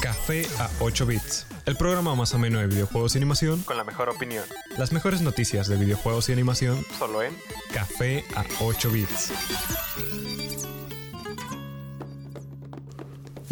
Café a 8 bits, el programa más ameno de videojuegos y animación con la mejor opinión. Las mejores noticias de videojuegos y animación Solo en Café a 8 bits.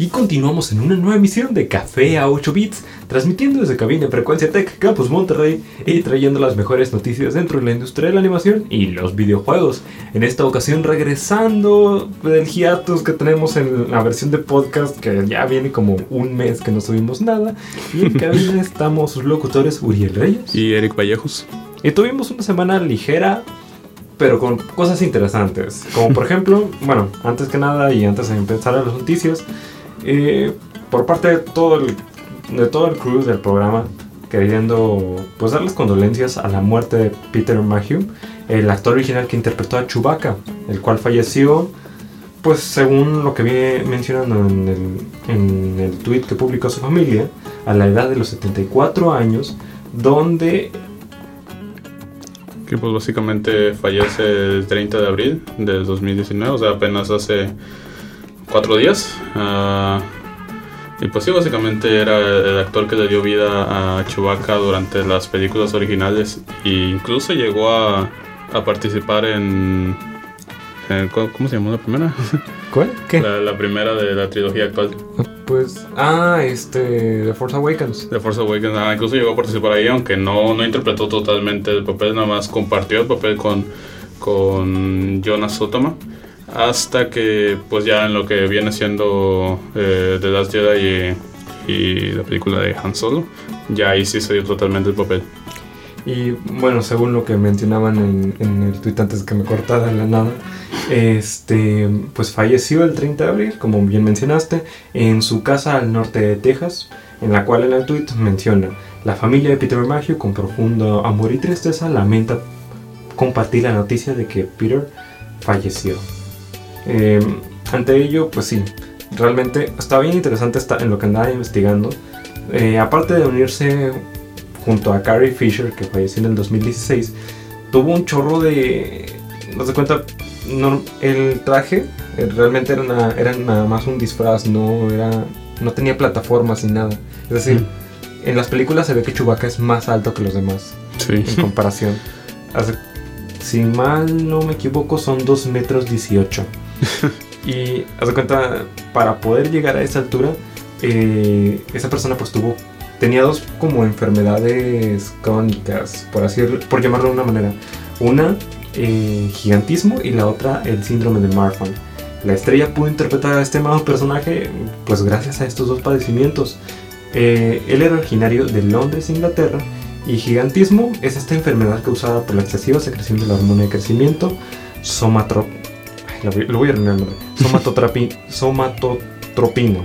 Y continuamos en una nueva emisión de Café a 8 bits, transmitiendo desde cabina Frecuencia Tech Campus Monterrey y trayendo las mejores noticias dentro de la industria de la animación y los videojuegos. En esta ocasión regresando del hiatus que tenemos en la versión de podcast que ya viene como un mes que no subimos nada. Y en cabina estamos sus locutores Uriel Reyes y Eric Vallejos. Y tuvimos una semana ligera pero con cosas interesantes. Como por ejemplo, bueno, antes que nada y antes de empezar a las noticias, eh, por parte de todo el, de todo el crew del programa, queriendo pues darles condolencias a la muerte de Peter Mayhew, el actor original que interpretó a Chewbacca, el cual falleció, pues según lo que viene mencionando en el, en el tweet que publicó su familia, a la edad de los 74 años, donde que pues básicamente fallece el 30 de abril del 2019, o sea, apenas hace cuatro días. Uh, y pues sí, básicamente era el actor que le dio vida a Chewbacca durante las películas originales e incluso llegó a, a participar en, en, ¿Cómo se llamó la primera? ¿Cuál? ¿Qué? La, la, primera de la trilogía actual. Pues, ah, este, The Force Awakens. The Force Awakens, ah, incluso llegó a participar ahí, aunque no, no interpretó totalmente el papel, nada más compartió el papel con, con Jonas Sotoma hasta que pues ya en lo que viene siendo eh, The Last Jedi y, la película de Han Solo, ya ahí sí se dio totalmente el papel. Y bueno, según lo que mencionaban en, el tweet antes que me cortara la nada, este, pues falleció el 30 de abril, como bien mencionaste, en su casa al norte de Texas, en la cual en el tweet menciona, la familia de Peter Mayhew con profundo amor y tristeza lamenta compartir la noticia de que Peter falleció. Eh, ante ello, pues sí, realmente está bien interesante en lo que andaba investigando. Eh, aparte de unirse junto a Carrie Fisher, que falleció en el 2016, tuvo un chorro de... No se cuenta, no, el traje eh, realmente era, una, era, nada más un disfraz, no, era, no tenía plataformas ni nada. Es decir, mm. en las películas se ve que Chewbacca es más alto que los demás sí. en comparación. Hace, si mal no me equivoco, son 2 metros 18. Y haz de cuenta, para poder llegar a esa altura, eh, esa persona pues tuvo, tenía dos como enfermedades crónicas, por así por llamarlo de una manera. Una, eh, gigantismo y la otra, el síndrome de Marfan. La estrella pudo interpretar a este amado personaje pues gracias a estos dos padecimientos. Eh, él era originario de Londres, Inglaterra, y gigantismo es esta enfermedad causada por la excesiva secreción de la hormona de crecimiento, somatrop lo, lo voy a. Somatotrapi, somatotropino.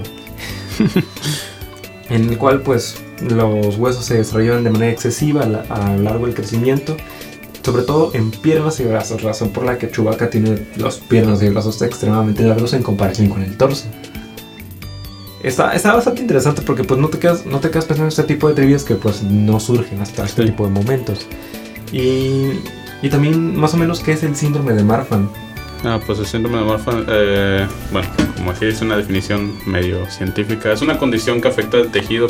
en el cual pues los huesos se desarrollan de manera excesiva a lo largo del crecimiento, sobre todo en piernas y brazos, razón por la que Chewbacca tiene los piernas y brazos extremadamente largos en comparación con el torso. Está, está bastante interesante porque pues no te quedas, no te quedas pensando en este tipo de trivias que pues no surgen hasta este tipo de momentos. Y, y también más o menos qué es el síndrome de Marfan. Ah, pues el síndrome de Marfan, eh, bueno, como aquí es una definición medio científica, es una condición que afecta el tejido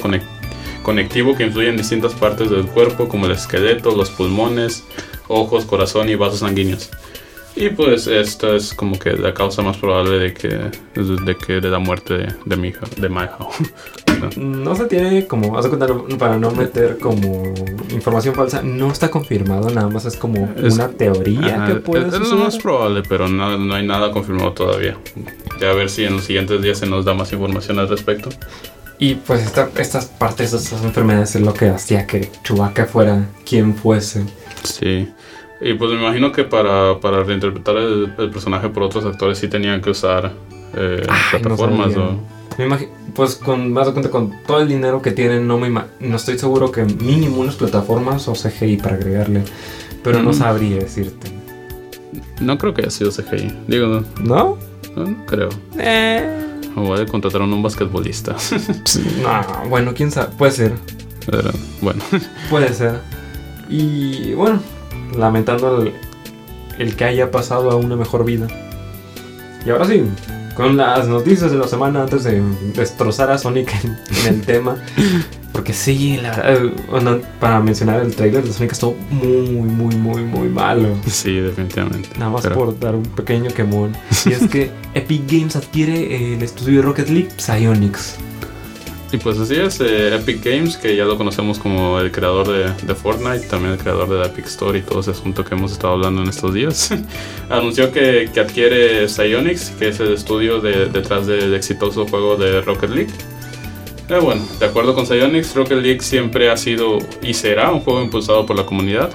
conectivo que influye en distintas partes del cuerpo, como el esqueleto, los pulmones, ojos, corazón y vasos sanguíneos. Y pues esta es como que la causa más probable de que de, que de la muerte de, de mi hija, de No se tiene como, haz de cuenta, para no meter como información falsa, no está confirmado, nada más es como es, una teoría ajá, que puede es, es lo más probable, pero no, no, hay nada confirmado todavía. Ya a ver si en los siguientes días se nos da más información al respecto. Y pues esta, estas partes estas enfermedades es lo que hacía que Chewbacca fuera quien fuese. Sí. Y pues me imagino que para, para reinterpretar el, el, personaje por otros actores sí tenían que usar eh, Ay, plataformas no. Me imagino, pues con más de cuenta con todo el dinero que tienen, no me no estoy seguro que mínimo unas plataformas o CGI para agregarle, pero mm. no sabría decirte. No creo que haya sido CGI, digo, ¿no? ¿No? No, no creo. Eh. O voy a contratar a un basquetbolista. no, bueno, quién sabe, puede ser. Pero, bueno. Puede ser. Y bueno, lamentando el, el que haya pasado a una mejor vida. Y ahora sí, con las noticias de la semana antes de destrozar a Sonic en, en el tema. Porque sí, la verdad, eh, bueno, para mencionar el trailer de Sonic estuvo muy, muy, muy, muy malo. Sí, definitivamente. Nada más Pero- por dar un pequeño quemón. Y es que Epic Games adquiere el estudio de Rocket League, Psyonix. Y pues así es, eh, Epic Games, que ya lo conocemos como el creador de, Fortnite, también el creador de la Epic Store y todo ese asunto que hemos estado hablando en estos días, anunció que, adquiere Psyonix, que es el estudio de- detrás del exitoso juego de Rocket League. Eh, bueno, de acuerdo con Psyonix, Rocket League siempre ha sido y será un juego impulsado por la comunidad.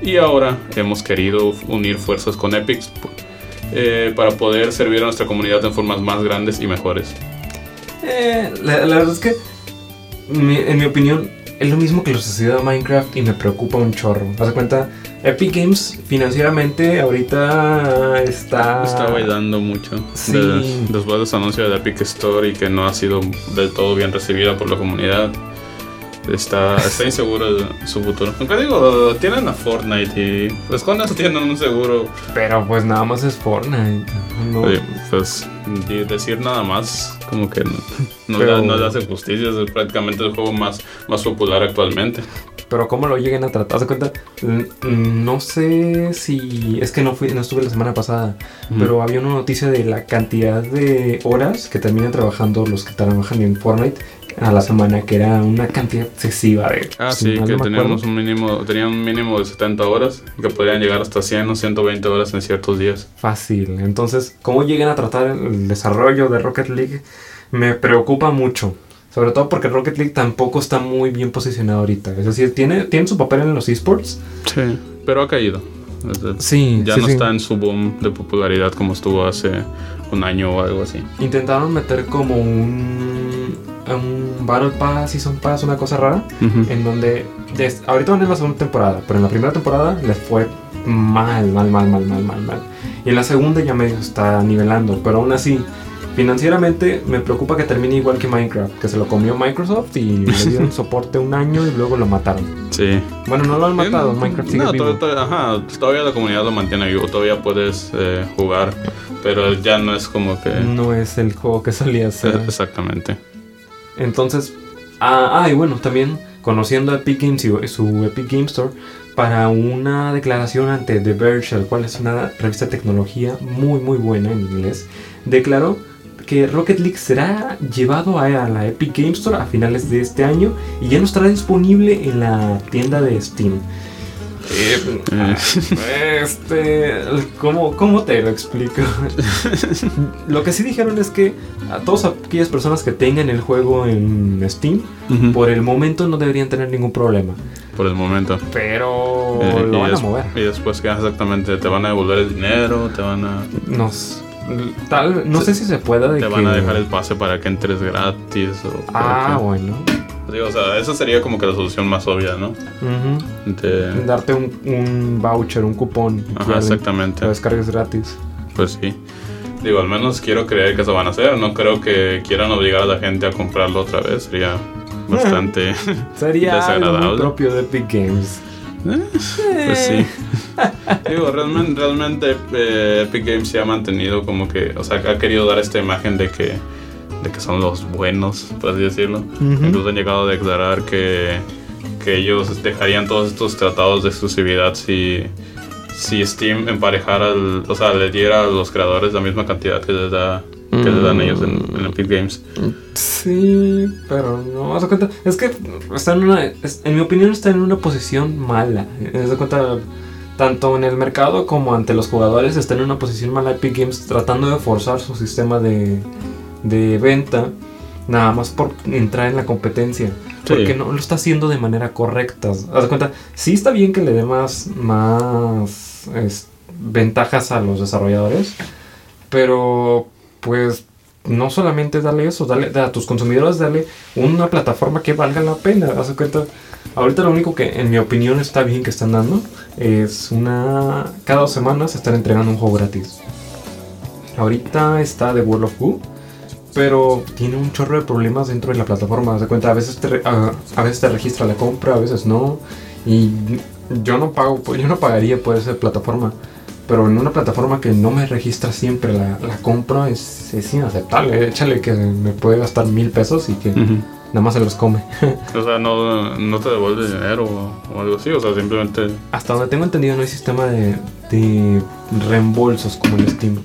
Y ahora hemos querido unir fuerzas con Epic eh, para poder servir a nuestra comunidad en formas más grandes y mejores. Eh, la, la verdad es que, mi- en mi opinión, es lo mismo que lo sucedió a Minecraft y me preocupa un chorro. De cuenta, Epic Games financieramente ahorita está. Está bailando mucho. Sí. de- después de anuncio de Epic Store y que no ha sido del todo bien recibida por la comunidad. Está, está inseguro de su futuro. Aunque digo, tienen a Fortnite y pues con eso tienen un seguro. Pero pues nada más es Fortnite. No, pues de- decir nada más como que no, no Pero- le, no le hace justicia. Es prácticamente el juego más, más popular actualmente. Pero cómo lo lleguen a tratar, de cuenta, mm, no sé si es que no fui, no estuve la semana pasada, pero había una noticia de la cantidad de horas que terminan trabajando los que trabajan en Fortnite a la semana, que era una cantidad excesiva de. Ah, sí, que no teníamos un mínimo, tenían un mínimo de 70 horas que podrían llegar hasta 100 o 120 horas en ciertos días. Fácil. Entonces, cómo lleguen a tratar el desarrollo de Rocket League me preocupa mucho. Sobre todo porque Rocket League tampoco está muy bien posicionado ahorita. Es decir, tiene, tiene su papel en los esports. Sí, pero ha caído. Sí, ya sí, no sí. está en su boom de popularidad como estuvo hace un año o algo así. Intentaron meter como un, un Battle Pass, Season Pass, una cosa rara. En donde des- ahorita van en la segunda temporada, pero en la primera temporada les fue mal, mal, mal, mal, mal, mal, mal. Y en la segunda ya medio está nivelando, pero aún así, financieramente me preocupa que termine igual que Minecraft, que se lo comió Microsoft y le dieron soporte un año y luego lo mataron. Sí. Bueno, no lo han matado, Eh, Minecraft sigue no, vivo. ajá, todavía la comunidad lo mantiene vivo, todavía puedes eh, jugar, pero ya no es como que... No es el juego que solía ser. Eh, Exactamente. Entonces, ah, ah, y bueno, también conociendo a Epic Games y su Epic Game Store, para una declaración ante The Verge, el cual es una revista de tecnología muy, muy buena en inglés, declaró que Rocket League será llevado a, la Epic Game Store a finales de este año y ya no estará disponible en la tienda de Steam. Eh, este, ¿cómo, ¿cómo te lo explico? lo que sí dijeron es que a todas aquellas personas que tengan el juego en Steam, por el momento no deberían tener ningún problema. por el momento. Pero Eh, lo van a mover. Y después, ¿qué exactamente? ¿Te van a devolver el dinero? ¿Te van a, Nos, tal, no sé si se pueda de te que... van a dejar el pase para que entres gratis? O Ah, bueno. Digo, o sea, esa sería como que la solución más obvia, ¿no? Ujú. De- Darte un, un voucher, un cupón. Ajá, exactamente. Lo descargues gratis. Pues sí. Digo, al menos quiero creer que eso van a hacer. No creo que quieran obligar a la gente a comprarlo otra vez. Sería bastante. Sería algo muy Desagradable. propio de Epic Games. pues sí. Digo, realmente, realmente eh, Epic Games se ha mantenido como que. O sea, ha querido dar esta imagen de que. De que son los buenos, por así decirlo. Incluso han llegado a declarar que. Que ellos dejarían todos estos tratados de exclusividad si. Si Steam emparejara, el- o sea, le diera a los creadores la misma cantidad que les da que les dan ellos en, en Epic Games. Sí, pero no, cuenta. Es que está en una. en mi opinión, está en una posición mala. De cuenta. Tanto en el mercado como ante los jugadores está en una posición mala Epic Games tratando de forzar su sistema de, de venta nada más por entrar en la competencia. Sí. Porque no lo está haciendo de manera correcta. Haz de cuenta, sí está bien que le dé más, más es, ventajas a los desarrolladores, pero pues no solamente darle eso, darle a tus consumidores, darle una plataforma que valga la pena. Haz de cuenta, ahorita lo único que en mi opinión está bien que están dando es una... Cada dos semanas están entregando un juego gratis. Ahorita está The World of Goo, pero tiene un chorro de problemas dentro de la plataforma. De cuenta, a veces te, re- a, a veces te registra la compra, a veces no. Y yo no pago, yo no pagaría por esa plataforma. pero en una plataforma que no me registra siempre la, la compra es, es inaceptable. Échale que me puede gastar mil pesos y que Ujú. nada más se los come. O sea, no, no te devuelve dinero o, o algo así, o sea, simplemente... Hasta donde tengo entendido no hay sistema de, de reembolsos como en Steam.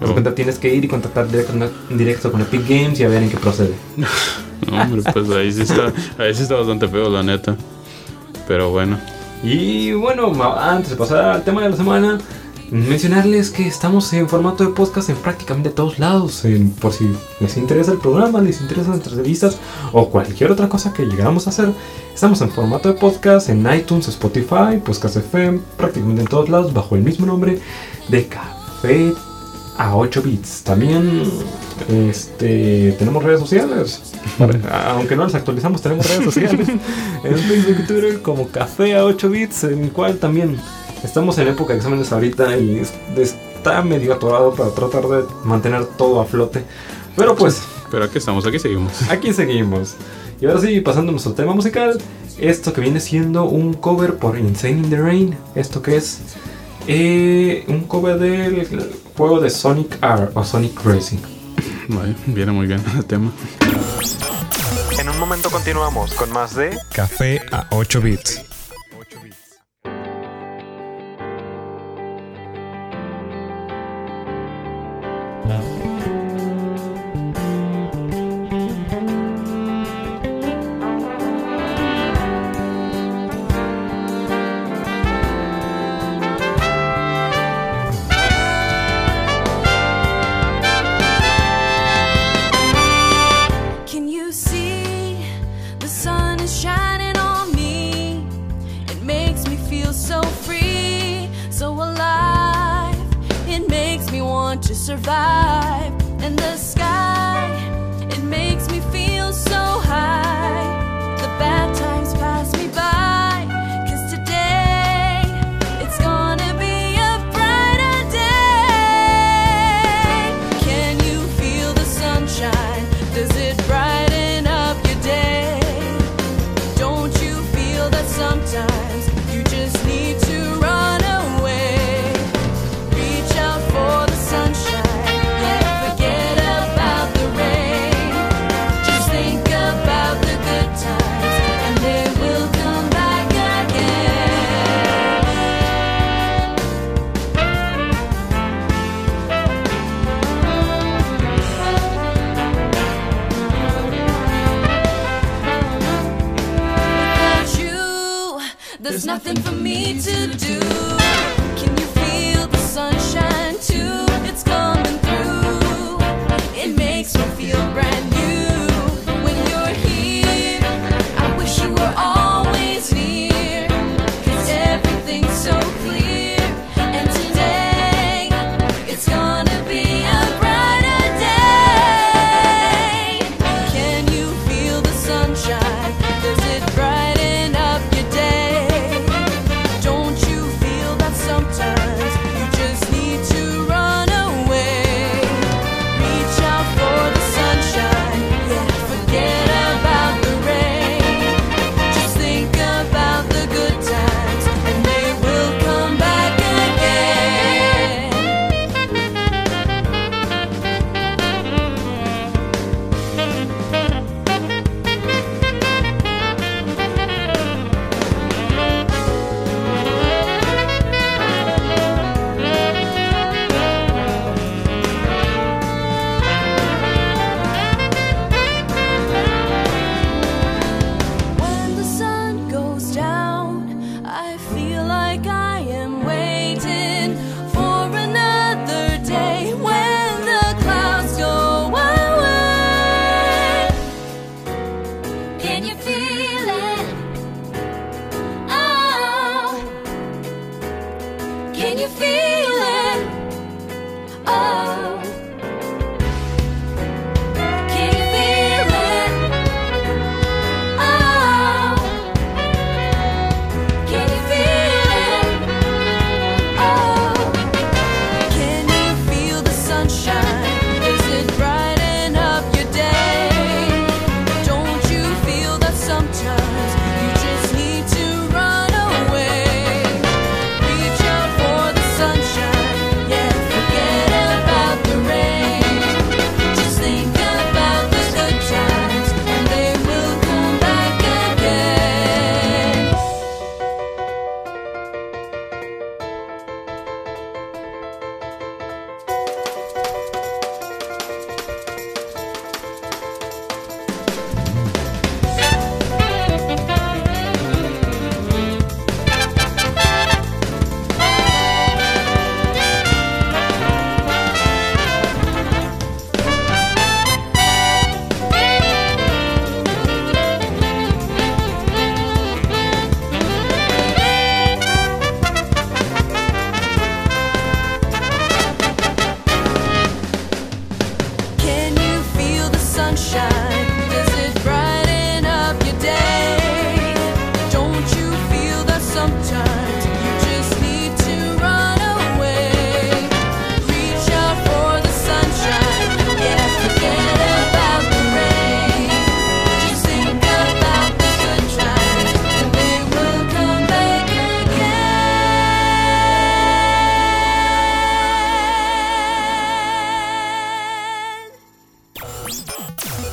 De Oh. repente tienes que ir y contactar directo, directo con Epic Games y a ver en qué procede. No, hombre, pues ahí sí está, ahí sí está bastante feo, la neta. Pero bueno. Y bueno, antes de pasar al tema de la semana, mencionarles que estamos en formato de podcast en prácticamente todos lados. En- por si les interesa el programa, les interesan las entrevistas o cualquier otra cosa que llegáramos a hacer, estamos en formato de podcast en iTunes, Spotify, Podcast FM, prácticamente en todos lados bajo el mismo nombre de Café a 8 bits. También este, tenemos redes sociales. Aunque no las actualizamos, tenemos redes sociales. en Facebook y Twitter como Café a 8 bits, en el cual también estamos en época de exámenes ahorita y es- está medio atorado para tratar de mantener todo a flote. Pero pues, Pero aquí estamos, aquí seguimos. aquí seguimos. Y ahora sí, pasando a nuestro tema musical, esto que viene siendo un cover por Insane in the Rain. Esto que es eh, un cover del juego de Sonic R o Sonic Racing. Vale, viene muy bien el tema. En un momento continuamos con más de Café a 8 bits. Nothing for me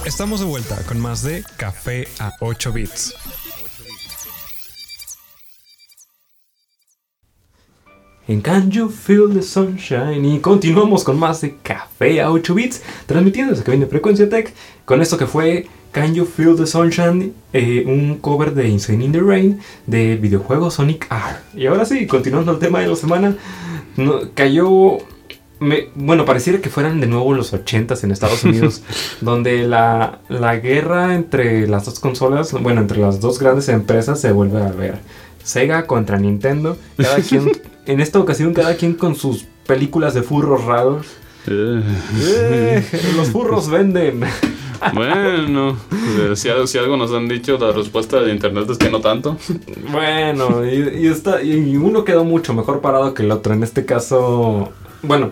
Estamos de vuelta con más de Café a 8 bits. En Can You Feel the Sunshine y continuamos con más de Café a 8 bits, transmitiendo desde que viene Frecuencia Tech con esto que fue Can You Feel the Sunshine, eh, un cover de Insane in the Rain del videojuego Sonic R. Y ahora sí, continuando el tema de la semana, no, cayó me- bueno, pareciera que fueran de nuevo los 80s en Estados Unidos, donde la, la guerra entre las dos consolas, bueno, entre las dos grandes empresas se vuelve a ver. Sega contra Nintendo, cada quien, en esta ocasión cada quien con sus películas de furros raros. Eh, Eh, los furros venden. bueno, eh, si, algo- si algo nos han dicho, la respuesta de internet es que no tanto. Bueno, y, y está, y uno quedó mucho mejor parado que el otro. En este caso, bueno,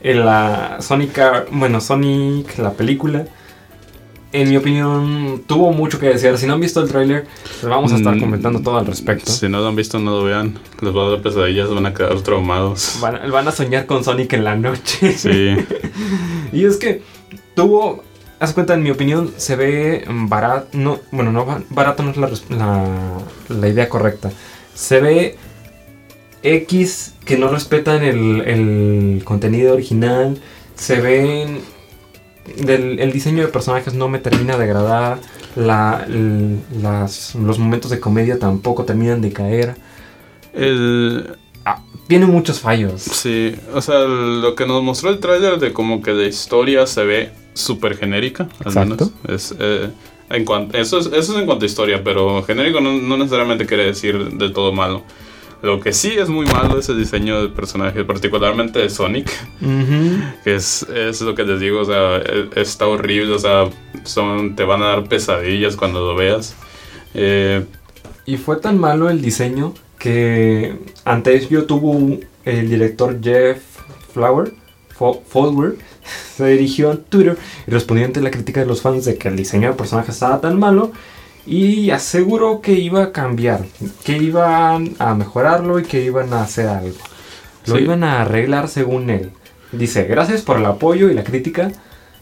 en la Sonic, bueno, Sonic, la película, en mi opinión, tuvo mucho que decir. Si no han visto el tráiler, les vamos a estar Mm, comentando todo al respecto. Si no lo han visto, no lo vean. Les va a dar pesadillas, van a quedar traumados. Van, van a soñar con Sonic en la noche. Sí, Y es que tuvo, haz cuenta, en mi opinión, se ve barato, no, bueno, no, ba- barato no es la, la, la idea correcta. Se ve X que no respetan el, el contenido original, se ven, del, el diseño de personajes no me termina de agradar, la, el- las, los momentos de comedia tampoco terminan de caer. el, Tiene muchos fallos. sí, o sea, lo que nos mostró el tráiler de como que la historia se ve súper genérica, al Exacto. menos. Es, eh, en cuanto, eso, es, eso es en cuanto a historia, pero genérico no, no necesariamente quiere decir de todo malo. Lo que sí es muy malo es el diseño del personaje, particularmente de Sonic. Que es, es lo que les digo, o sea, e- está horrible, o sea, son, te van a dar pesadillas cuando lo veas. Eh, Y fue tan malo el diseño que antes yo tuvo un- el director Jeff Flower, Fo- Fowler, se dirigió a Twitter y respondió ante la crítica de los fans de que el diseño de personaje estaba tan malo y aseguró que iba a cambiar, que iban a mejorarlo y que iban a hacer algo. Lo Sí. iban a arreglar según él. Dice, gracias por el apoyo y la crítica.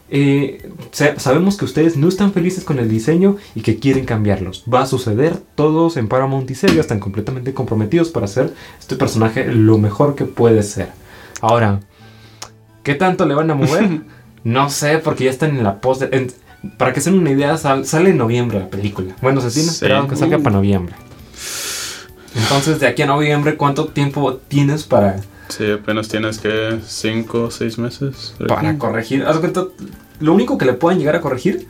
Eh, sa- sabemos que ustedes no están felices con el diseño y que quieren cambiarlos. Va a suceder, todos en Paramount y Sega están completamente comprometidos para hacer este personaje lo mejor que puede ser. Ahora, ¿qué tanto le van a mover? no sé, porque ya están en la post. en- para que se den una idea, sal- sale en noviembre la película. Bueno, se tiene Sí. esperado que salga Uh. para noviembre. Entonces, de aquí a noviembre, ¿cuánto tiempo tienes para, sí, apenas tienes que 5 o 6 meses. para corregir? Haz cuenta, lo único que le puedan llegar a corregir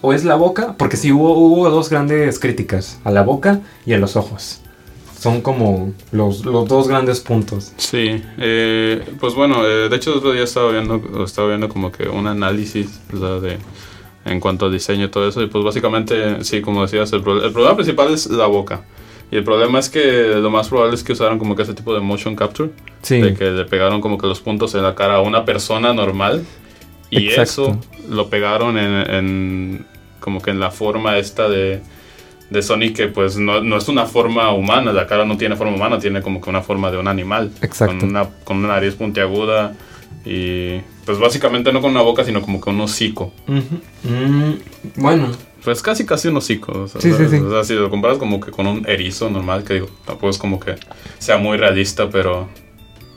o es la boca, porque sí hubo, hubo dos grandes críticas, a la boca y a los ojos. Son como los, los dos grandes puntos. Sí, eh, pues bueno, eh, de hecho el otro día estaba viendo, estaba viendo como que un análisis de, en cuanto al diseño y todo eso, y pues básicamente, sí, como decías, el, pro- el problema principal es la boca. Y el problema es que lo más probable es que usaron como que ese tipo de motion capture. Sí. de que le pegaron como que los puntos en la cara a una persona normal y Exacto. eso lo pegaron en, en como que en la forma esta de, de Sonic que pues no, no es una forma humana, la cara no tiene forma humana, tiene como que una forma de un animal Exacto. con una, con una nariz puntiaguda y pues básicamente no con una boca sino como que un hocico. Mm, bueno, Pues casi casi un hocico. O sea, Sí, sí, sí. o sea, si lo comparas como que con un erizo normal, que digo, tampoco es como que sea muy realista, pero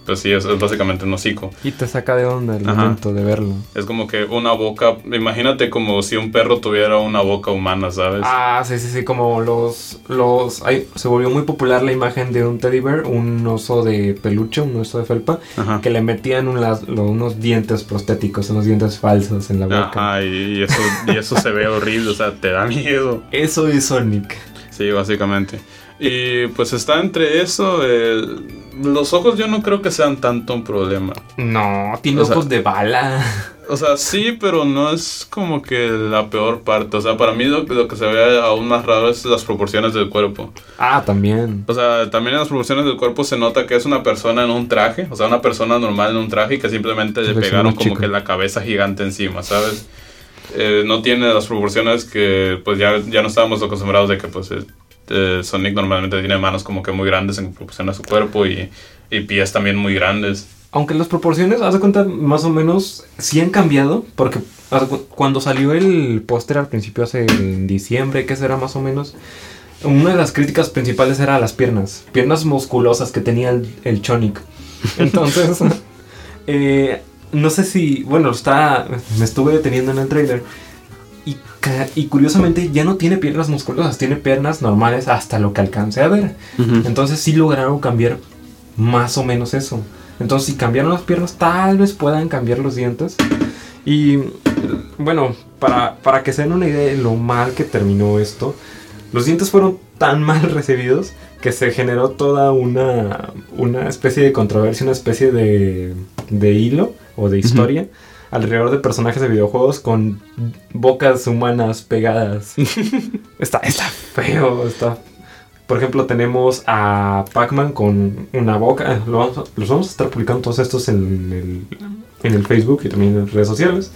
pues sí, es, es básicamente un hocico. y te saca de onda el Ajá. momento de verlo. Es como que una boca, imagínate como si un perro tuviera una boca humana, ¿sabes? Ah, sí, sí, sí, como los... los ay, se volvió muy popular la imagen de un teddy bear, un oso de peluche, un oso de felpa, Ajá. que le metían unas- lo- unos dientes prostéticos, unos dientes falsos en la boca. Ajá, y, y eso, y eso se ve horrible, o sea, te da miedo. Eso es Sonic. Sí, básicamente. Y pues está entre eso, eh, los ojos yo no creo que sean tanto un problema. No, tiene O sea- ojos de bala. O sea, sí, pero no es como que la peor parte. O sea, para mí lo, lo que se ve aún más raro es las proporciones del cuerpo. Ah, también. O sea, también en las proporciones del cuerpo se nota que es una persona en un traje. O sea, una persona normal en un traje y que simplemente le pegaron como que la cabeza gigante encima, ¿sabes? Eh, no tiene las proporciones que pues ya, ya no estábamos acostumbrados de que pues eh, Sonic normalmente tiene manos como que muy grandes en proporción a su cuerpo y, y pies también muy grandes. aunque las proporciones, haz de cuenta, más o menos, sí han cambiado, porque cuando salió el póster al principio, hace en diciembre, que será más o menos, una de las críticas principales era las piernas, piernas musculosas que tenía el, el Chonic. Entonces, eh, no sé si, bueno, está, me estuve deteniendo en el trailer. Y, curiosamente ya no tiene piernas musculosas, tiene piernas normales hasta lo que alcance a ver. Entonces sí lograron cambiar más o menos eso. Entonces si cambiaron las piernas, tal vez puedan cambiar los dientes. Y bueno, para, para que se den una idea de lo mal que terminó esto, los dientes fueron tan mal recibidos que se generó toda una, una especie de controversia, una especie de, de hilo o de historia alrededor de personajes de videojuegos con bocas humanas pegadas. está, está feo, está por ejemplo, tenemos a Pac-Man con una boca. Lo vamos a- los vamos a estar publicando todos estos en el, en el Facebook y también en redes sociales.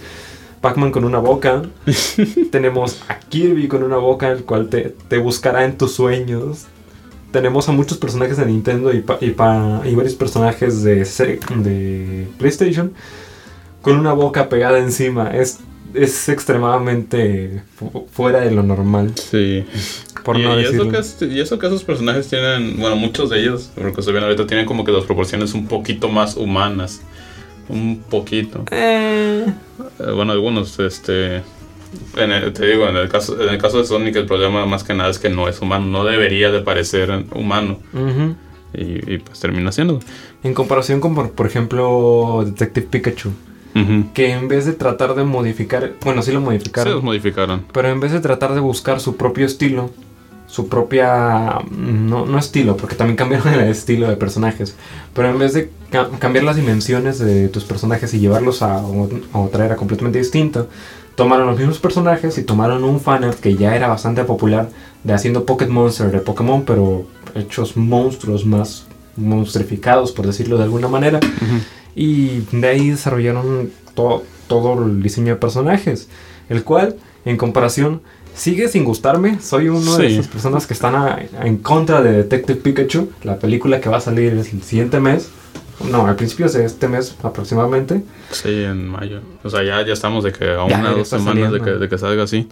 Pac-Man con una boca. tenemos a Kirby con una boca, el cual te, te buscará en tus sueños. Tenemos a muchos personajes de Nintendo y, pa- y, pa- y varios personajes de, de PlayStation con una boca pegada encima. Es, es extremadamente fu- fuera de lo normal. Sí. Por y, no y eso decirlo. que, es- y eso que esos personajes tienen, bueno, muchos de ellos, por lo que se ven ahorita, tienen como que las proporciones un poquito más humanas. Un poquito. Eh, Eh, bueno, algunos, este. en el- te digo, en el, caso, en el caso de Sonic, el problema más que nada es que no es humano. No debería de parecer humano. Y, y, pues termina siendo. En comparación con, por, por ejemplo, Detective Pikachu, Que en vez de tratar de modificar, bueno, sí lo Sí, modificaron, los modificaron. pero en vez de tratar de buscar su propio estilo, su propia, no, no estilo, porque también cambiaron el estilo de personajes, pero en vez de ca- cambiar las dimensiones de tus personajes y llevarlos a, a otra era completamente distinta, tomaron los mismos personajes y tomaron un fanart que ya era bastante popular de haciendo Pocket Monster de Pokémon, pero hechos monstruos más monstrificados, por decirlo de alguna manera. Y de ahí desarrollaron to- todo el diseño de personajes, el cual, en comparación, sigue sin gustarme. Soy uno de Sí. esas personas que están a- en contra de Detective Pikachu, la película que va a salir el siguiente mes. No, al principio de este mes aproximadamente. Sí, en mayo. O sea, ya, ya estamos de que a una o dos semanas de que, de que salga así.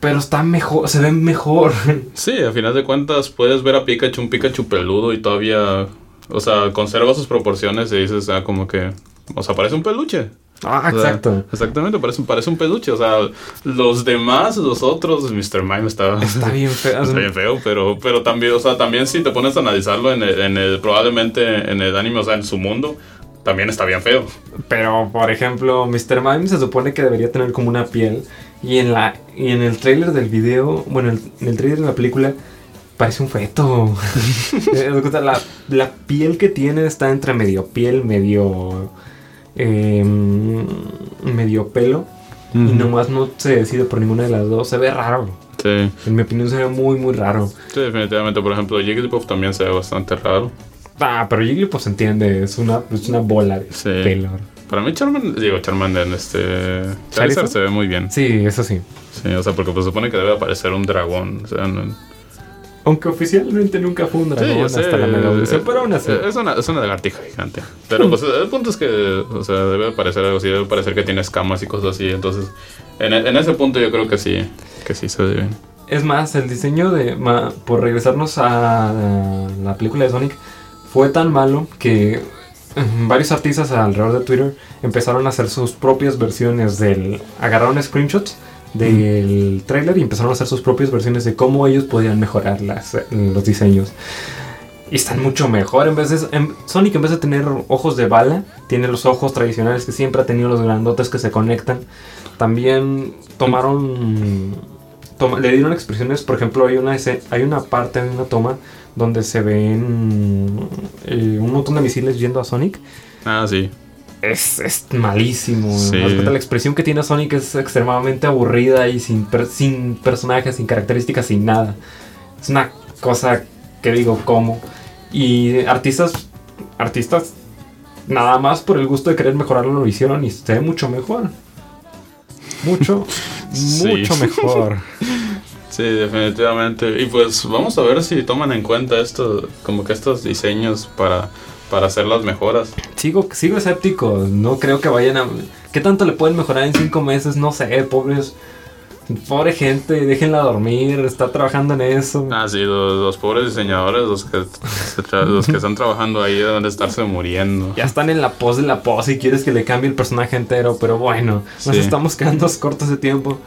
Pero está mejor, se ve mejor. Sí, a final de cuentas puedes ver a Pikachu, un Pikachu peludo y todavía, o sea, conserva sus proporciones y dices, ah, como que, o sea, parece un peluche. ah, O sea, exacto. Exactamente, parece, parece un peluche. O sea, los demás, los otros, Mr. Mime está, Está bien feo. está bien feo, pero, pero también, o sea, también si te pones a analizarlo en el, en el, probablemente en el anime, o sea, en su mundo, también está bien feo. Pero, por ejemplo, Mr. Mime se supone que debería tener como una piel. Y en, la, y en el trailer del video, bueno, en el trailer de la película, parece un feto. Eh, la, la piel que tiene está entre medio piel, medio. eh, medio pelo. Y nomás no se decide por ninguna de las dos. Se ve raro. Sí, En mi opinión, se ve muy, muy raro. sí, definitivamente. Por ejemplo, Jigglypuff también se ve bastante raro. Ah, pero Jigglypuff se entiende. Es una, es una bola de Sí. pelo. Para mí Charmander, digo Charmander, este... ¿Charizard? Charizard se ve muy bien. Sí, eso sí. Sí, o sea, porque pues supone que debe aparecer un dragón. O sea, no- Aunque oficialmente nunca fue un Sí, dragón sé, hasta la mega evolución, eh, pero aún así. Es una, es una lagartija gigante. Pero pues el punto es que, o sea, debe aparecer algo así, debe parecer que tiene escamas y cosas así. Entonces, en, en ese punto yo creo que sí, que sí se ve bien. Es más, el diseño de. ma- por regresarnos a la película de Sonic, fue tan malo que mm, varios artistas alrededor de Twitter empezaron a hacer sus propias versiones del. Agarraron screenshots del trailer y empezaron a hacer sus propias versiones de cómo ellos podían mejorar las, los diseños. Y están mucho mejor. En vez de, en- Sonic, en vez de tener ojos de bala, tiene los ojos tradicionales que siempre ha tenido los grandotes que se conectan. También tomaron. toma- le dieron expresiones. Por ejemplo, hay una, hay una parte, hay una toma donde se ven eh, un montón de misiles yendo a Sonic. Ah, sí. Es, es malísimo. Sí. La expresión que tiene Sonic es extremadamente aburrida y sin, per- sin personajes, sin características, sin nada. Es una cosa que digo, ¿cómo? Y artistas, artistas, nada más por el gusto de querer mejorarlo lo hicieron y se ve mucho mejor. Mucho, Sí. mucho mejor. Sí, definitivamente. Y pues vamos a ver si toman en cuenta esto, como que estos diseños para, para hacer las mejoras. Sigo, sigo escéptico. No creo que vayan a. ¿Qué tanto le pueden mejorar en cinco meses? No sé, pobres. Pobre gente, déjenla dormir, está trabajando en eso. Ah, sí, los, los pobres diseñadores, los que, los que están trabajando ahí deben de estarse muriendo. Ya están en la pos de la pos y quieres que le cambie el personaje entero, pero bueno, nos Sí. estamos quedando cortos de tiempo.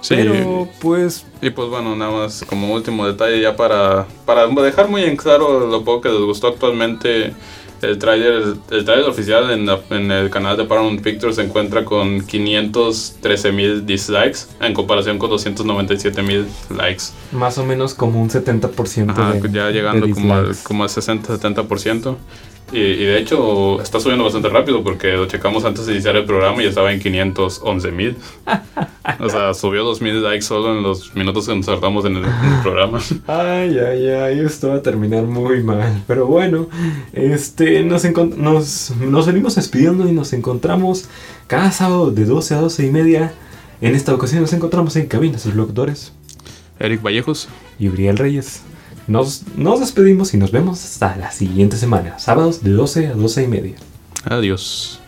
Sí. Pero pues Y pues bueno, nada más como último detalle ya para, para dejar muy en claro lo poco que les gustó actualmente el trailer, el trailer oficial en, la- en el canal de Paramount Pictures se encuentra con 513 mil dislikes en comparación con 297 mil likes. más o menos como un 70% Ajá, de, ya llegando de como al, como al 60-70%. Y, y de hecho está subiendo bastante rápido porque lo checamos antes de iniciar el programa y estaba en 511 mil. o sea, subió 2000 likes solo en los minutos que nos tardamos en el, en el programa. Ay, ay, ay, esto va a terminar muy mal. Pero bueno, este, nos, nos, nos venimos despidiendo y nos encontramos cada sábado de 12 a 12 y media. En esta ocasión nos encontramos en cabinas sus locutores Eric Vallejos. y Uriel Reyes. Nos, despedimos y nos vemos hasta la siguiente semana, sábados de 12 a 12 y media. Adiós.